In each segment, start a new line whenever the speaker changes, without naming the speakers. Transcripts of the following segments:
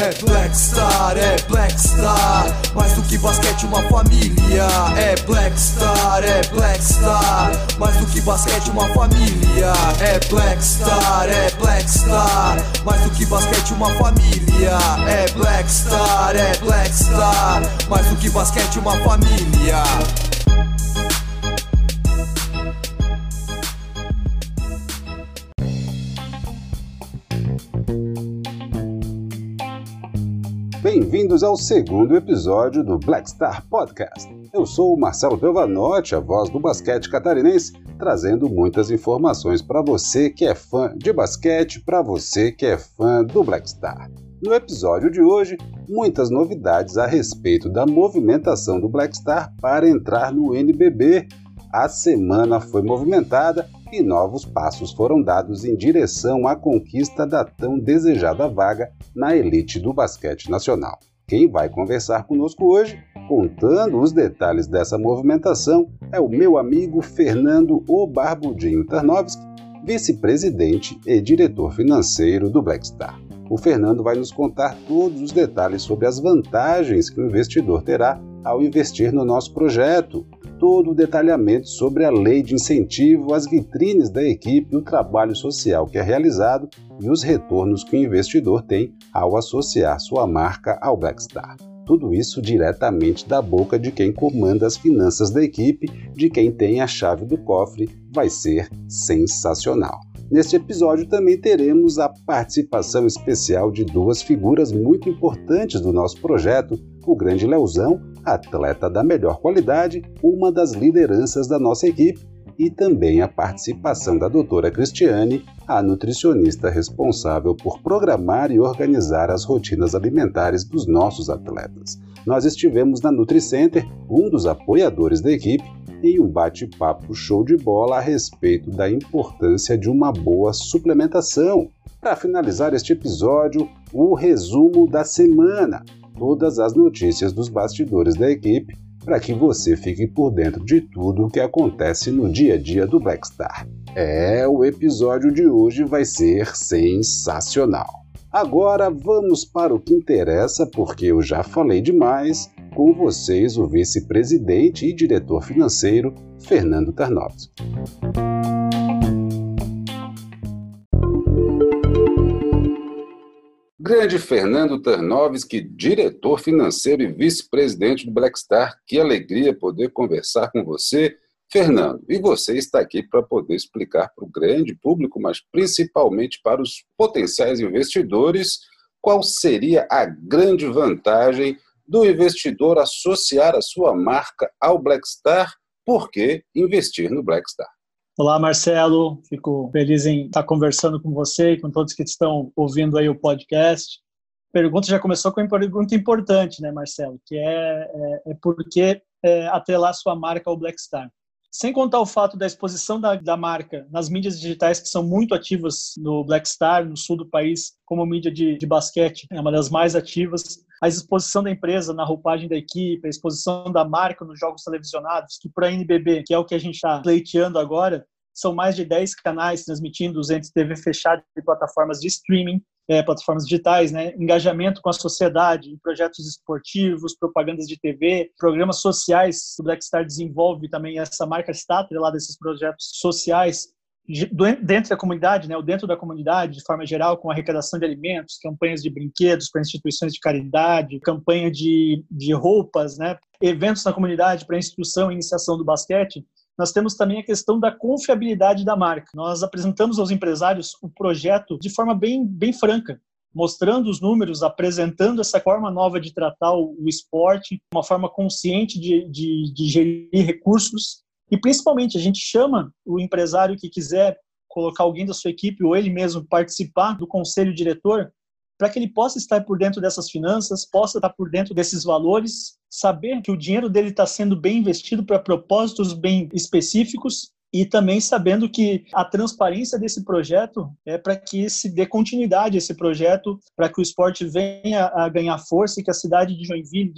É Black Star, é Black Star. Mais do que basquete, uma família. É Black Star, é Black Star. Mais do que basquete, uma família. É Black Star, é Black Star. Mais do que basquete, uma família. É Black Star, é Black Star. Mais do que basquete, uma família.
Bem-vindos ao segundo episódio do Black Star Podcast. Eu sou o Marcelo Belvanotti, a voz do basquete catarinense, trazendo muitas informações para você que é fã de basquete, para você que é fã do Black Star. No episódio de hoje, muitas novidades a respeito da movimentação do Black Star para entrar no NBB. A semana foi movimentada e novos passos foram dados em direção à conquista da tão desejada vaga na elite do basquete nacional. Quem vai conversar conosco hoje, contando os detalhes dessa movimentação, é o meu amigo Fernando O Barbudinho Tarnovski, vice-presidente e diretor financeiro do Blackstar. O Fernando vai nos contar todos os detalhes sobre as vantagens que o investidor terá ao investir no nosso projeto, todo o detalhamento sobre a lei de incentivo, as vitrines da equipe, o trabalho social que é realizado e os retornos que o investidor tem ao associar sua marca ao Blackstar. Tudo isso diretamente da boca de quem comanda as finanças da equipe, de quem tem a chave do cofre, vai ser sensacional. Neste episódio também teremos a participação especial de duas figuras muito importantes do nosso projeto, o grande Leozão, atleta da melhor qualidade, uma das lideranças da nossa equipe, e também a participação da doutora Cristiane, a nutricionista responsável por programar e organizar as rotinas alimentares dos nossos atletas. Nós estivemos na NutriCenter, um dos apoiadores da equipe, em um bate-papo show de bola a respeito da importância de uma boa suplementação. Para finalizar este episódio, o resumo da semana, todas as notícias dos bastidores da equipe, para que você fique por dentro de tudo o que acontece no dia a dia do Blackstar. É, o episódio de hoje vai ser sensacional. Agora vamos para o que interessa, porque eu já falei demais com vocês o vice-presidente e diretor financeiro, Fernando Tarnovski. Grande Fernando Tarnovski, diretor financeiro e vice-presidente do Blackstar, que alegria poder conversar com você. Fernando, e você está aqui para poder explicar para o grande público, mas principalmente para os potenciais investidores, qual seria a grande vantagem do investidor associar a sua marca ao Blackstar, por que investir no Blackstar?
Olá, Marcelo. Fico feliz em estar conversando com você e com todos que estão ouvindo aí o podcast. A pergunta já começou com uma pergunta importante, né, Marcelo? Que é, é, é por que é, atrelar sua marca ao Blackstar? Sem contar o fato da exposição da, da, marca nas mídias digitais que são muito ativas no Blackstar, no sul do país, como mídia de, de basquete, é uma das mais ativas. A exposição da empresa na roupagem da equipe, a exposição da marca nos jogos televisionados, que para a NBB, que é o que a gente está pleiteando agora, são mais de 10 canais transmitindo entre TV fechada e plataformas de streaming, é, plataformas digitais, né? engajamento com a sociedade, projetos esportivos, propagandas de TV, programas sociais. O Blackstar desenvolve também essa marca está lá desses projetos sociais dentro da comunidade, né, ou dentro da comunidade, de forma geral, com arrecadação de alimentos, campanhas de brinquedos para instituições de caridade, campanha de, de roupas, né, eventos na comunidade para instrução e iniciação do basquete, nós temos também a questão da confiabilidade da marca. Nós apresentamos aos empresários o projeto de forma bem, bem franca, mostrando os números, apresentando essa forma nova de tratar o, esporte, uma forma consciente de, de, de gerir recursos e principalmente a gente chama o empresário que quiser colocar alguém da sua equipe ou ele mesmo participar do conselho diretor para que ele possa estar por dentro dessas finanças, possa estar por dentro desses valores, saber que o dinheiro dele está sendo bem investido para propósitos bem específicos e também sabendo que a transparência desse projeto é para que se dê continuidade a esse projeto, para que o esporte venha a ganhar força e que a cidade de Joinville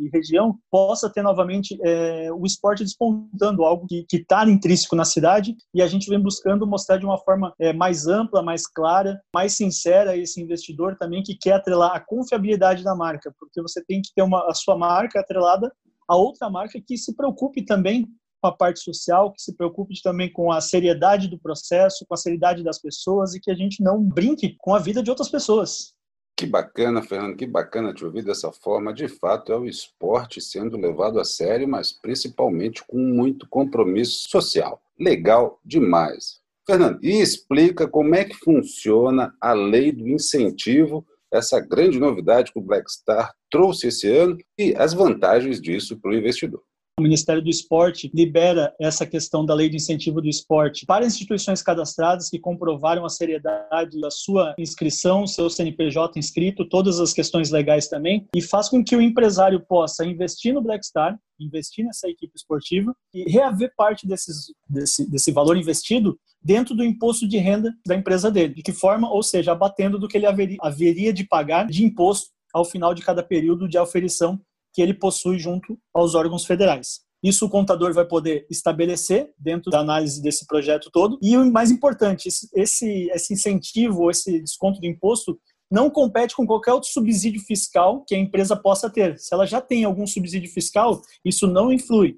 e região possa ter novamente é, o esporte despontando, algo que está intrínseco na cidade. E a gente vem buscando mostrar de uma forma é, mais ampla, mais clara, mais sincera esse investidor também que quer atrelar a confiabilidade da marca, porque você tem que ter uma, a sua marca atrelada a outra marca que se preocupe também com a parte social, que se preocupe também com a seriedade do processo, com a seriedade das pessoas e que a gente não brinque com a vida de outras pessoas.
Que bacana, Fernando, que bacana te ouvir dessa forma. De fato, é o esporte sendo levado a sério, mas principalmente com muito compromisso social. Legal demais. Fernando, e explica como é que funciona a lei do incentivo, essa grande novidade que o Black Star trouxe esse ano e as vantagens disso para o investidor.
O Ministério do Esporte libera essa questão da lei de incentivo do esporte para instituições cadastradas que comprovaram a seriedade da sua inscrição, seu CNPJ inscrito, todas as questões legais também, e faz com que o empresário possa investir no Black Star, investir nessa equipe esportiva e reaver parte desses, desse, desse valor investido dentro do imposto de renda da empresa dele. De que forma? Ou seja, abatendo do que ele haveria, haveria de pagar de imposto ao final de cada período de aferição que ele possui junto aos órgãos federais. Isso o contador vai poder estabelecer dentro da análise desse projeto todo. E o mais importante, esse, esse incentivo, esse desconto do imposto, não compete com qualquer outro subsídio fiscal que a empresa possa ter. Se ela já tem algum subsídio fiscal, isso não influi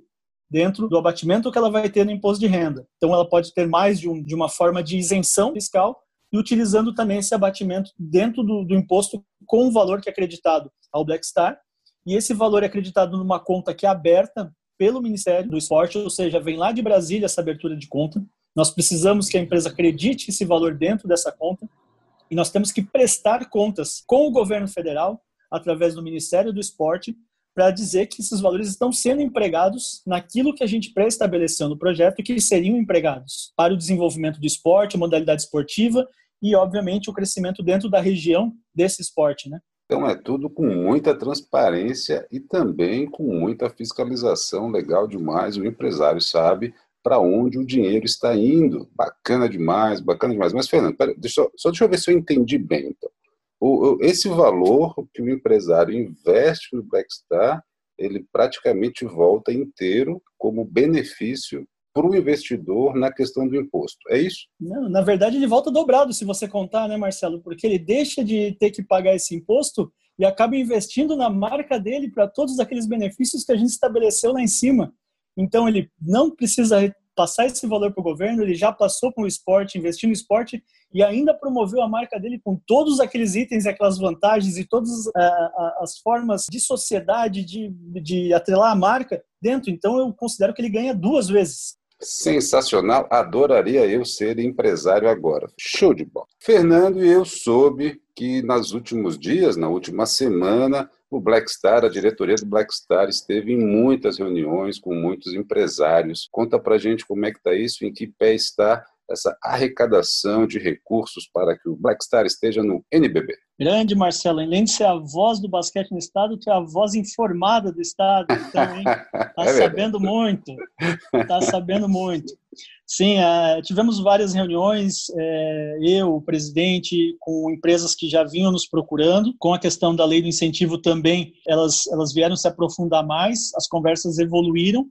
dentro do abatimento que ela vai ter no imposto de renda. Então, ela pode ter mais de, um, de uma forma de isenção fiscal e utilizando também esse abatimento dentro do, do imposto com o valor que é acreditado ao Black Star e esse valor é acreditado numa conta que é aberta pelo Ministério do Esporte, ou seja, vem lá de Brasília essa abertura de conta. Nós precisamos que a empresa acredite esse valor dentro dessa conta e nós temos que prestar contas com o governo federal, através do Ministério do Esporte, para dizer que esses valores estão sendo empregados naquilo que a gente pré-estabeleceu no projeto que seriam empregados para o desenvolvimento do esporte, modalidade esportiva e, obviamente, o crescimento dentro da região desse esporte, né?
Então é tudo com muita transparência e também com muita fiscalização legal demais. O empresário sabe para onde o dinheiro está indo. Bacana demais, bacana demais. Mas, Fernando, pera, deixa, só deixa eu ver se eu entendi bem. Então. O, o, esse valor que o empresário investe no Blackstar, ele praticamente volta inteiro como benefício para o investidor na questão do imposto. É isso?
Não, na verdade, ele volta dobrado, se você contar, né, Marcelo? Porque ele deixa de ter que pagar esse imposto e acaba investindo na marca dele para todos aqueles benefícios que a gente estabeleceu lá em cima. Então, ele não precisa passar esse valor para o governo, ele já passou para o esporte, investiu no esporte e ainda promoveu a marca dele com todos aqueles itens e aquelas vantagens e todas uh, as formas de sociedade de, de atrelar a marca dentro. Então, eu considero que ele ganha duas vezes.
Sensacional, adoraria eu ser empresário agora. Show de bola. Fernando e eu soube que nos últimos dias, na última semana, o Blackstar, a diretoria do Blackstar esteve em muitas reuniões com muitos empresários. Conta pra gente como é que está isso, em que pé está essa arrecadação de recursos para que o Blackstar esteja no NBB.
Grande, Marcelo. Além de ser a voz do basquete no estado, tu é a voz informada do estado. Então, hein? Tá é sabendo muito. Tá sabendo muito. Sim, é, tivemos várias reuniões, é, eu, o presidente, com empresas que já vinham nos procurando. Com a questão da lei do incentivo também, elas, elas vieram se aprofundar mais, as conversas evoluíram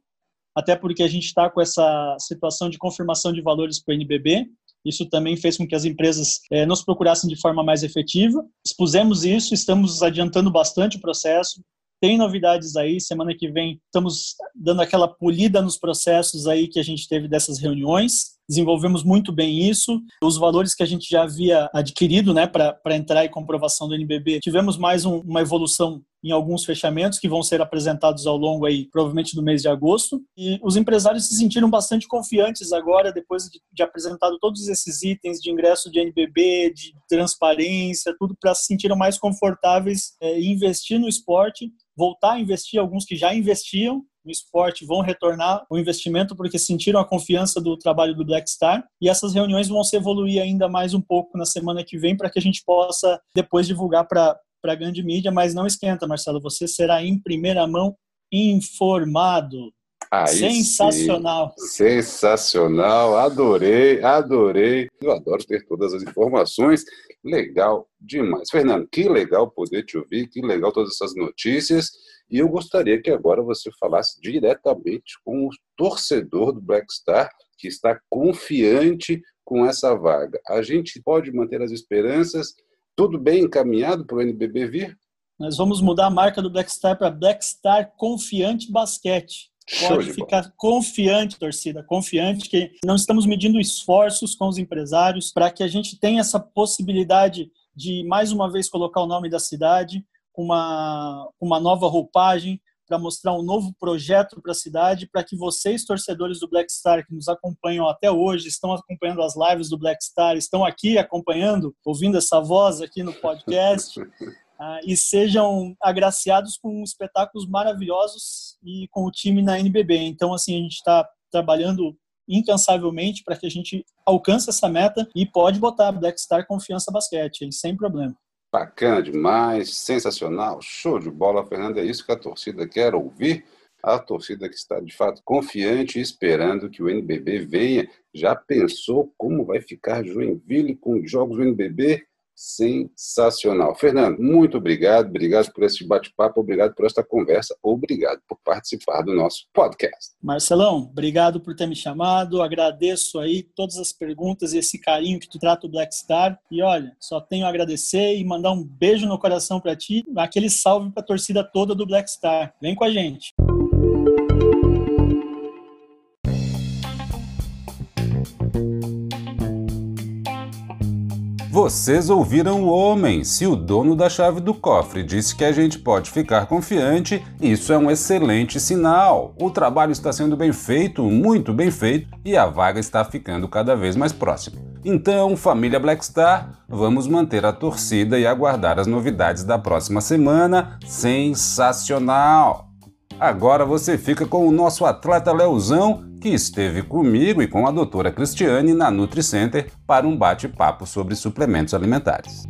até porque a gente está com essa situação de confirmação de valores para o NBB. Isso também fez com que as empresas eh, nos procurassem de forma mais efetiva. Expusemos isso, estamos adiantando bastante o processo. Tem novidades aí, semana que vem estamos dando aquela polida nos processos aí que a gente teve dessas reuniões. Desenvolvemos muito bem isso. Os valores que a gente já havia adquirido né, para entrar em comprovação do NBB, tivemos mais um, uma evolução em alguns fechamentos que vão ser apresentados ao longo aí, provavelmente do mês de agosto. E os empresários se sentiram bastante confiantes agora, depois de, de apresentado todos esses itens de ingresso de NBB, de transparência, tudo para se sentirem mais confortáveis é, investir no esporte voltar a investir, alguns que já investiam no esporte vão retornar o investimento porque sentiram a confiança do trabalho do Black Star e essas reuniões vão se evoluir ainda mais um pouco na semana que vem para que a gente possa depois divulgar para a grande mídia, mas não esquenta, Marcelo, você será em primeira mão informado.
Aí
Sensacional.
Sim. Sensacional. Adorei, adorei. Eu adoro ter todas as informações. Legal demais. Fernando, que legal poder te ouvir, que legal todas essas notícias. E eu gostaria que agora você falasse diretamente com o torcedor do Black Star que está confiante com essa vaga. A gente pode manter as esperanças? Tudo bem encaminhado para o NBB vir?
Nós vamos mudar a marca do Black Star para Black Star Confiante Basquete. Pode ficar confiante, torcida, confiante que não estamos medindo esforços com os empresários para que a gente tenha essa possibilidade de mais uma vez colocar o nome da cidade com uma, uma nova roupagem, para mostrar um novo projeto para a cidade, para que vocês, torcedores do Black Star, que nos acompanham até hoje, estão acompanhando as lives do Black Star, estão aqui acompanhando, ouvindo essa voz aqui no podcast, uh, e sejam agraciados com espetáculos maravilhosos e com o time na NBB. Então, assim, a gente está trabalhando incansavelmente para que a gente alcance essa meta e pode botar Black Star Confiança Basquete, sem problema.
Bacana demais, sensacional, show de bola, Fernando. É isso que a torcida quer ouvir. A torcida que está de fato confiante, esperando que o NBB venha. Já pensou como vai ficar Joinville com os jogos do NBB? Sensacional. Fernando, muito obrigado, obrigado por esse bate-papo, obrigado por esta conversa, obrigado por participar do nosso podcast.
Marcelão, obrigado por ter me chamado, agradeço aí todas as perguntas e esse carinho que tu trata o Black Star e olha, só tenho a agradecer e mandar um beijo no coração para ti, aquele salve para a torcida toda do Black Star. Vem com a gente.
Vocês ouviram o homem. Se o dono da chave do cofre disse que a gente pode ficar confiante, isso é um excelente sinal. O trabalho está sendo bem feito, muito bem feito, e a vaga está ficando cada vez mais próxima. Então, família Blackstar, vamos manter a torcida e aguardar as novidades da próxima semana. Sensacional! Agora você fica com o nosso atleta Leozão, que esteve comigo e com a doutora Cristiane na NutriCenter para um bate-papo sobre suplementos alimentares.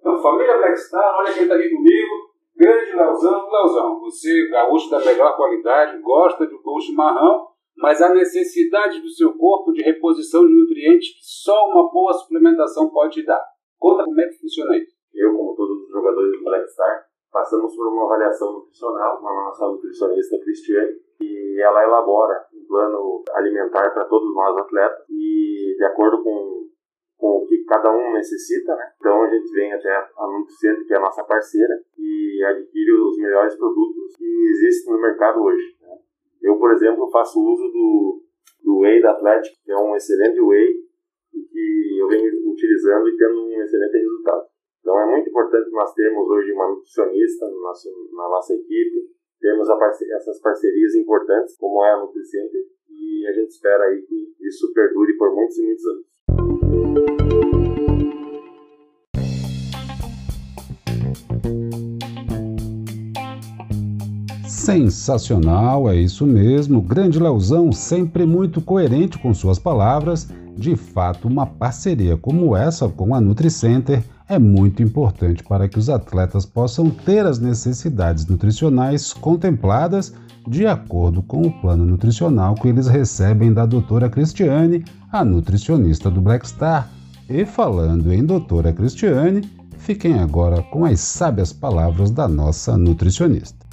Então, família Blackstar, olha quem está aqui comigo. Grande Leozão. Leozão, você, gaúcho da melhor qualidade, gosta de um chimarrão, mas a necessidade do seu corpo de reposição de nutrientes que só uma boa suplementação pode dar. Conta como é que funciona isso.
Eu, como todos os jogadores do Black Star, passamos por uma avaliação nutricional com a nossa nutricionista Cristiane e ela elabora um plano alimentar para todos nós atletas e de acordo com, com o que cada um necessita, né? Então a gente vem até a Nutricentro, que é a nossa parceira, e adquire os melhores produtos que existem no mercado hoje. Né? Eu, por exemplo, faço uso do, do Whey da Atlético, que é um excelente Whey e que eu venho utilizando e tendo um excelente resultado. Então é muito importante nós termos hoje uma nutricionista no nosso, na nossa equipe, temos parceria, essas parcerias importantes, como é a Nutricenter, e a gente espera aí que isso perdure por muitos e muitos anos.
Sensacional, é isso mesmo. Grande Leozão, sempre muito coerente com suas palavras de fato, uma parceria como essa com a NutriCenter é muito importante para que os atletas possam ter as necessidades nutricionais contempladas de acordo com o plano nutricional que eles recebem da doutora Cristiane, a nutricionista do Black Star. E falando em doutora Cristiane, fiquem agora com as sábias palavras da nossa nutricionista.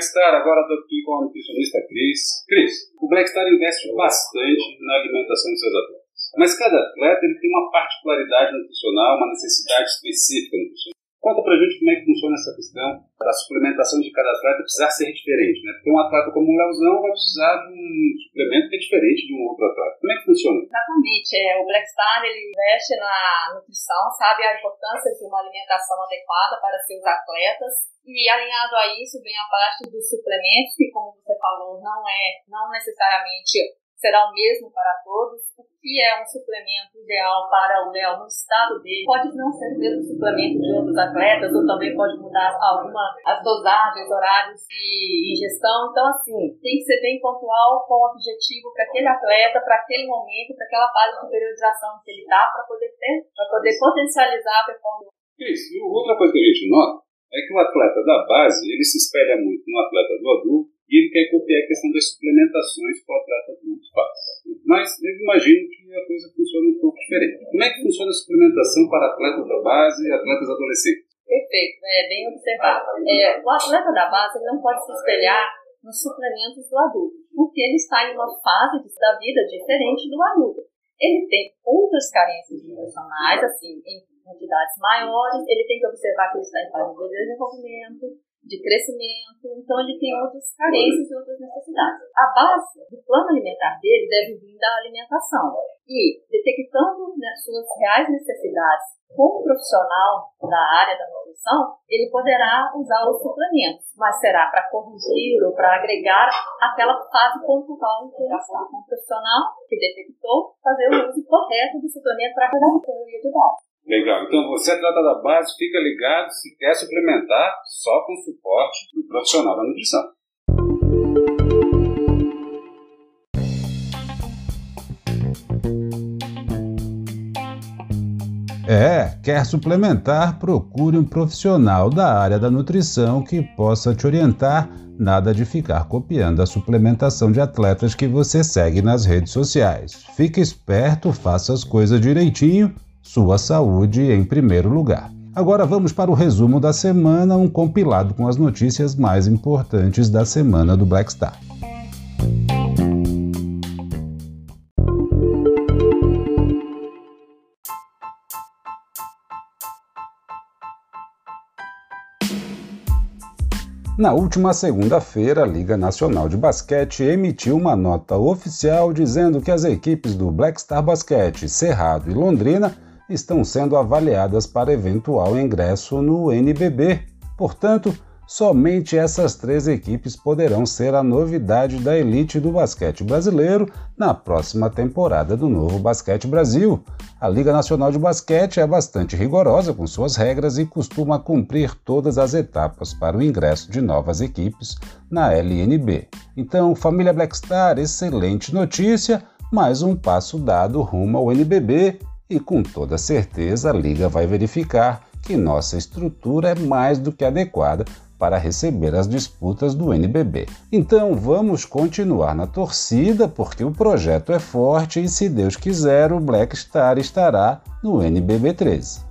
Blackstar, agora estou aqui com a nutricionista Cris. Cris, o Blackstar investe bastante na alimentação dos seus atletas. Mas cada atleta ele tem uma particularidade nutricional, uma necessidade específica nutricional. Conta pra gente como é que funciona essa questão da suplementação de cada atleta precisar ser diferente, né? Porque um atleta como o Leozão vai precisar de um suplemento que é diferente de um outro atleta. Como é que funciona?
Exatamente. É, o Blackstar ele investe na nutrição, sabe a importância de uma alimentação adequada para seus atletas e alinhado a isso vem a parte dos suplementos, que como você falou, não é, não necessariamente será o mesmo para todos, o que é um suplemento ideal para o Léo no estado dele. Pode não ser o mesmo suplemento de outros atletas, ou também pode mudar alguma as dosagens, horários de ingestão. Então, assim, tem que ser bem pontual com o objetivo para aquele atleta, para aquele momento, para aquela fase de periodização que ele está, para poder ter, para poder potencializar a performance.
E outra coisa que a gente nota é que o atleta da base, ele se espelha muito no atleta do adulto, e ele quer copiar a questão das suplementações que o atleta adulto faz. Mas eu imagino que a coisa funciona um pouco diferente. Como é que funciona a suplementação para atletas da base e atletas adolescentes?
Perfeito, é bem observado. É, o atleta da base não pode se espelhar nos suplementos do adulto, porque ele está em uma fase da vida diferente do adulto. Ele tem outras carências nutricionais, assim, em quantidades maiores, ele tem que observar que ele está em fase de desenvolvimento, de crescimento, então ele tem outras carências e outras necessidades. A base do plano alimentar dele deve vir da alimentação e detectando né, suas reais necessidades como profissional da área da nutrição, ele poderá usar os suplementos, mas será para corrigir ou para agregar aquela fase pontual que ele está. Um profissional que detectou fazer o uso correto do suplemento para cada teoria de base.
Legal. Então você, atleta da base, fica ligado se quer suplementar só com suporte do profissional da nutrição.
É, quer suplementar? Procure um profissional da área da nutrição que possa te orientar. Nada de ficar copiando a suplementação de atletas que você segue nas redes sociais. Fique esperto, faça as coisas direitinho sua saúde em primeiro lugar. Agora vamos para o resumo da semana, um compilado com as notícias mais importantes da semana do Black Star. Na última segunda-feira, a Liga Nacional de Basquete emitiu uma nota oficial dizendo que as equipes do Black Star Basquete, Cerrado e Londrina estão sendo avaliadas para eventual ingresso no NBB. Portanto, somente essas três equipes poderão ser a novidade da elite do basquete brasileiro na próxima temporada do novo Basquete Brasil. A Liga Nacional de Basquete é bastante rigorosa com suas regras e costuma cumprir todas as etapas para o ingresso de novas equipes na LNB. Então, família Blackstar, excelente notícia, mais um passo dado rumo ao NBB e com toda certeza a Liga vai verificar que nossa estrutura é mais do que adequada para receber as disputas do NBB. Então vamos continuar na torcida porque o projeto é forte e se Deus quiser o Black Star estará no NBB 13.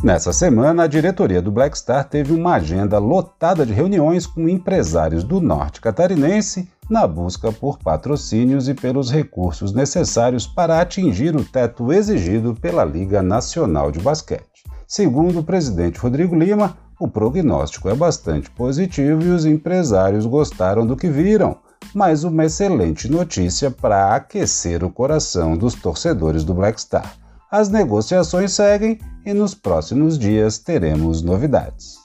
Nessa semana, a diretoria do Black Star teve uma agenda lotada de reuniões com empresários do norte catarinense na busca por patrocínios e pelos recursos necessários para atingir o teto exigido pela Liga Nacional de Basquete. Segundo o presidente Rodrigo Lima, o prognóstico é bastante positivo e os empresários gostaram do que viram, mas uma excelente notícia para aquecer o coração dos torcedores do Black Star. As negociações seguem e nos próximos dias teremos novidades.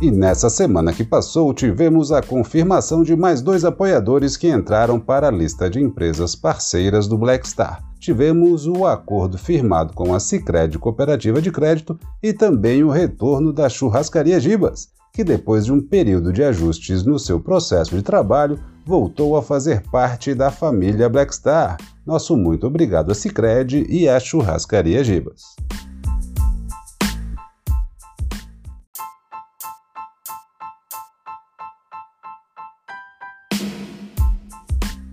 E nessa semana que passou, tivemos a confirmação de mais dois apoiadores que entraram para a lista de empresas parceiras do Black Star. Tivemos o acordo firmado com a Sicredi Cooperativa de Crédito e também o retorno da Churrascaria Gibas que depois de um período de ajustes no seu processo de trabalho, voltou a fazer parte da família Blackstar. Nosso muito obrigado a Cicred e à Churrascaria Gibas.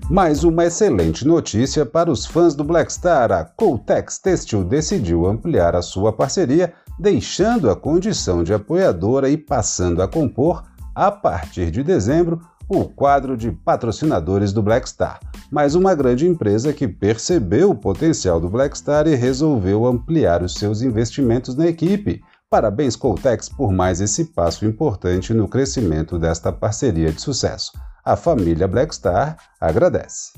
Mais uma excelente notícia para os fãs do Blackstar. A Coltex Textil decidiu ampliar a sua parceria deixando a condição de apoiadora e passando a compor, a partir de dezembro, o quadro de patrocinadores do Black Star, mais uma grande empresa que percebeu o potencial do Black Star e resolveu ampliar os seus investimentos na equipe. Parabéns, Coltex, por mais esse passo importante no crescimento desta parceria de sucesso. A família Blackstar agradece.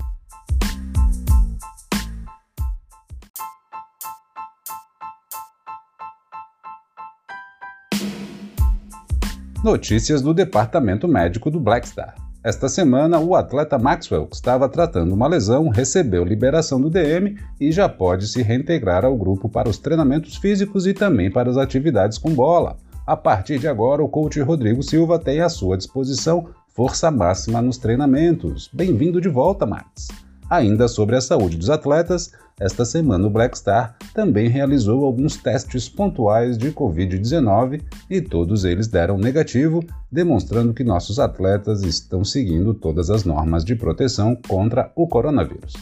Notícias do departamento médico do Blackstar. Esta semana, o atleta Maxwell, que estava tratando uma lesão, recebeu liberação do DM e já pode se reintegrar ao grupo para os treinamentos físicos e também para as atividades com bola. A partir de agora, o coach Rodrigo Silva tem à sua disposição força máxima nos treinamentos. Bem-vindo de volta, Max! Ainda sobre a saúde dos atletas, esta semana o Black Star também realizou alguns testes pontuais de Covid-19 e todos eles deram negativo, demonstrando que nossos atletas estão seguindo todas as normas de proteção contra o coronavírus.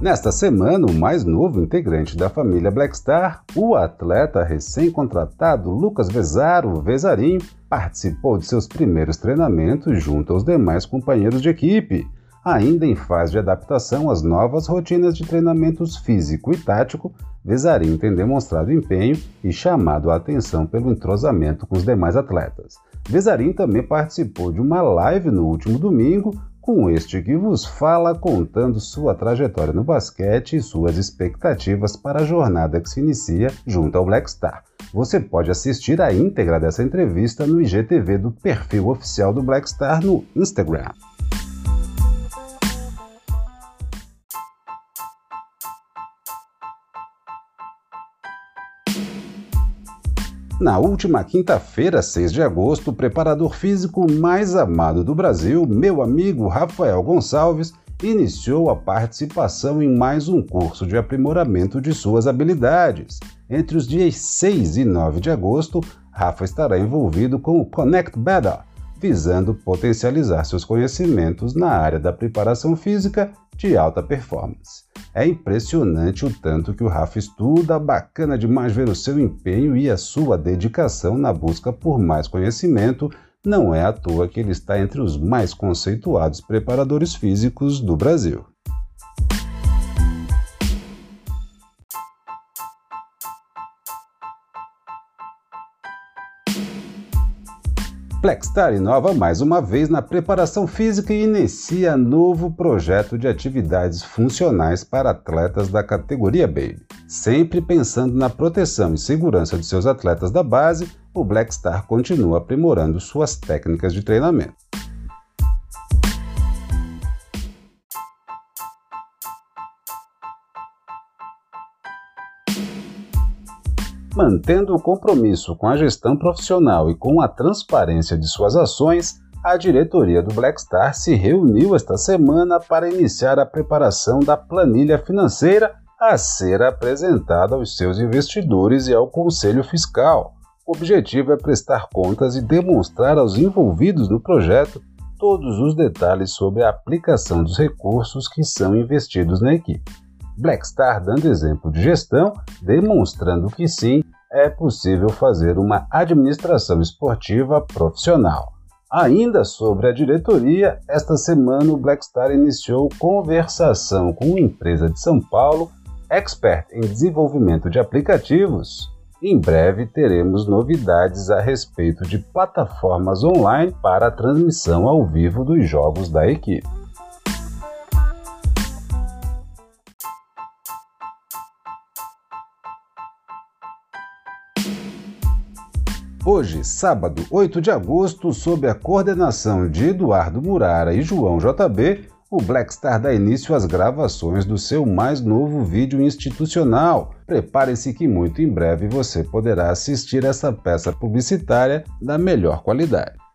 Nesta semana, o mais novo integrante da família Blackstar, o atleta recém-contratado Lucas Vezaro Vezarim, participou de seus primeiros treinamentos junto aos demais companheiros de equipe, ainda em fase de adaptação às novas rotinas de treinamentos físico e tático. Vezarim tem demonstrado empenho e chamado a atenção pelo entrosamento com os demais atletas. Vezarim também participou de uma live no último domingo com este que vos fala contando sua trajetória no basquete e suas expectativas para a jornada que se inicia junto ao Black Star. Você pode assistir a íntegra dessa entrevista no IGTV do perfil oficial do Black Star no Instagram. Na última quinta-feira, 6 de agosto, o preparador físico mais amado do Brasil, meu amigo Rafael Gonçalves, iniciou a participação em mais um curso de aprimoramento de suas habilidades. Entre os dias 6 e 9 de agosto, Rafa estará envolvido com o Connect Better, visando potencializar seus conhecimentos na área da preparação física de alta performance. É impressionante o tanto que o Rafa estuda, bacana demais ver o seu empenho e a sua dedicação na busca por mais conhecimento. Não é à toa que ele está entre os mais conceituados preparadores físicos do Brasil. Flexstar inova mais uma vez na preparação física e inicia novo projeto de atividades funcionais para atletas da categoria Baby. Sempre pensando na proteção e segurança de seus atletas da base, o Blackstar continua aprimorando suas técnicas de treinamento. Mantendo o compromisso com a gestão profissional e com a transparência de suas ações, a diretoria do Blackstar se reuniu esta semana para iniciar a preparação da planilha financeira a ser apresentada aos seus investidores e ao Conselho Fiscal. O objetivo é prestar contas e demonstrar aos envolvidos no projeto todos os detalhes sobre a aplicação dos recursos que são investidos na equipe. Blackstar dando exemplo de gestão, demonstrando que sim, é possível fazer uma administração esportiva profissional. Ainda sobre a diretoria, esta semana o Blackstar iniciou conversação com uma empresa de São Paulo, expert em desenvolvimento de aplicativos. Em breve teremos novidades a respeito de plataformas online para a transmissão ao vivo dos jogos da equipe. Hoje, sábado, 8 de agosto, sob a coordenação de Eduardo Murara e João JB, o Blackstar dá início às gravações do seu mais novo vídeo institucional. Prepare-se que muito em breve você poderá assistir essa peça publicitária da melhor qualidade.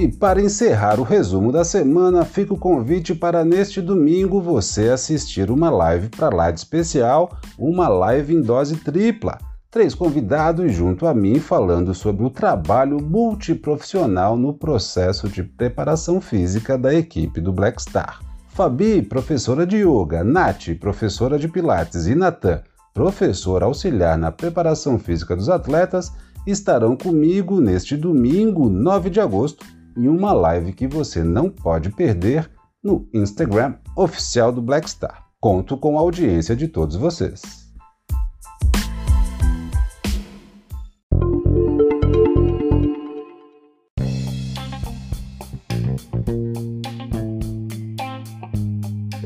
E para encerrar o resumo da semana, fica o convite para neste domingo você assistir uma live para lá de especial, uma live em dose tripla. Três convidados junto a mim falando sobre o trabalho multiprofissional no processo de preparação física da equipe do Black Star. Fabi, professora de yoga, Nath, professora de pilates e Natan, professor auxiliar na preparação física dos atletas, estarão comigo neste domingo, 9 de agosto, em uma live que você não pode perder no Instagram oficial do Black Star. Conto com a audiência de todos vocês.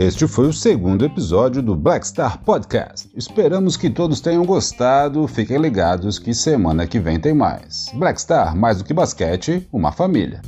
Este foi o segundo episódio do Black Star Podcast. Esperamos que todos tenham gostado. Fiquem ligados que semana que vem tem mais. Black Star, mais do que basquete, uma família.